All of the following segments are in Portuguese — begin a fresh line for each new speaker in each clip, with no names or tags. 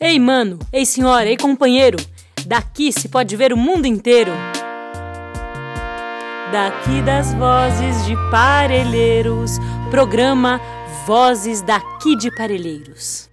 Ei, mano, ei, senhora, ei, companheiro, daqui se pode ver o mundo inteiro. Daqui das vozes de Parelheiros, programa Vozes daqui de Parelheiros.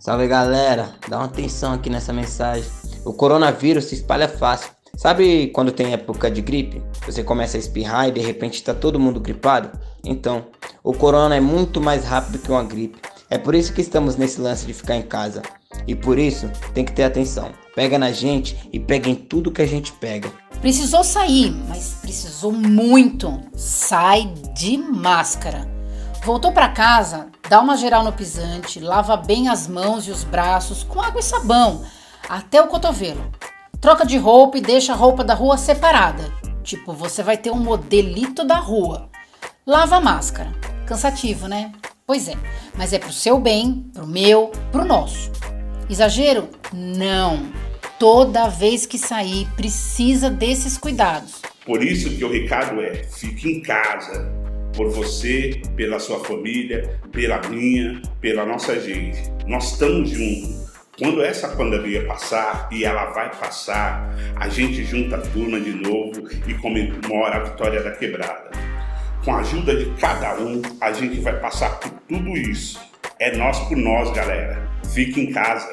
Salve galera, dá uma atenção aqui nessa mensagem. O coronavírus se espalha fácil. Sabe quando tem época de gripe? Você começa a espirrar e de repente está todo mundo gripado? Então, o corona é muito mais rápido que uma gripe. É por isso que estamos nesse lance de ficar em casa. E por isso tem que ter atenção. Pega na gente e pega em tudo que a gente pega.
Precisou sair, mas precisou muito. Sai de máscara. Voltou para casa, dá uma geral no pisante, lava bem as mãos e os braços com água e sabão, até o cotovelo. Troca de roupa e deixa a roupa da rua separada. Tipo, você vai ter um modelito da rua. Lava a máscara. Cansativo, né? Pois é, mas é pro seu bem, pro meu, pro nosso. Exagero? Não. Toda vez que sair, precisa desses cuidados.
Por isso que o recado é: fique em casa, por você, pela sua família, pela minha, pela nossa gente. Nós estamos juntos. Quando essa pandemia passar, e ela vai passar, a gente junta a turma de novo e comemora a vitória da quebrada. Com a ajuda de cada um, a gente vai passar por tudo isso. É nós por nós, galera. Fique em casa.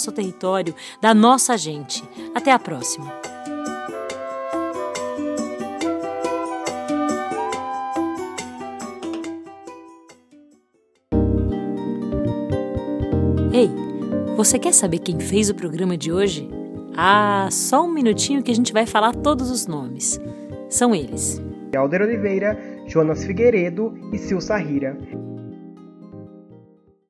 nosso território, da nossa gente. Até a próxima! Ei, você quer saber quem fez o programa de hoje? Ah, só um minutinho que a gente vai falar todos os nomes. São eles:
Alder Oliveira, Jonas Figueiredo e Sil Sarrira.